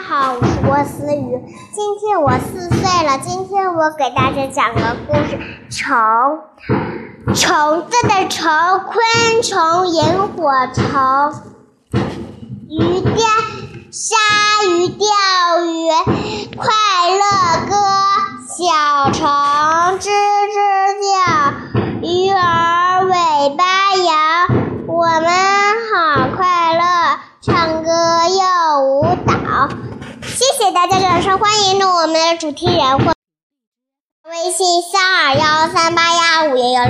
大家好，我是郭思雨。今天我四岁了。今天我给大家讲个故事：虫，虫子的虫，昆虫，萤火虫，鱼钓，鲨鱼钓鱼，快乐歌，小虫吱吱叫，鱼儿尾巴摇，我们好快乐，唱大家掌声欢迎我们的主题人或微信三二幺三八幺五幺幺六。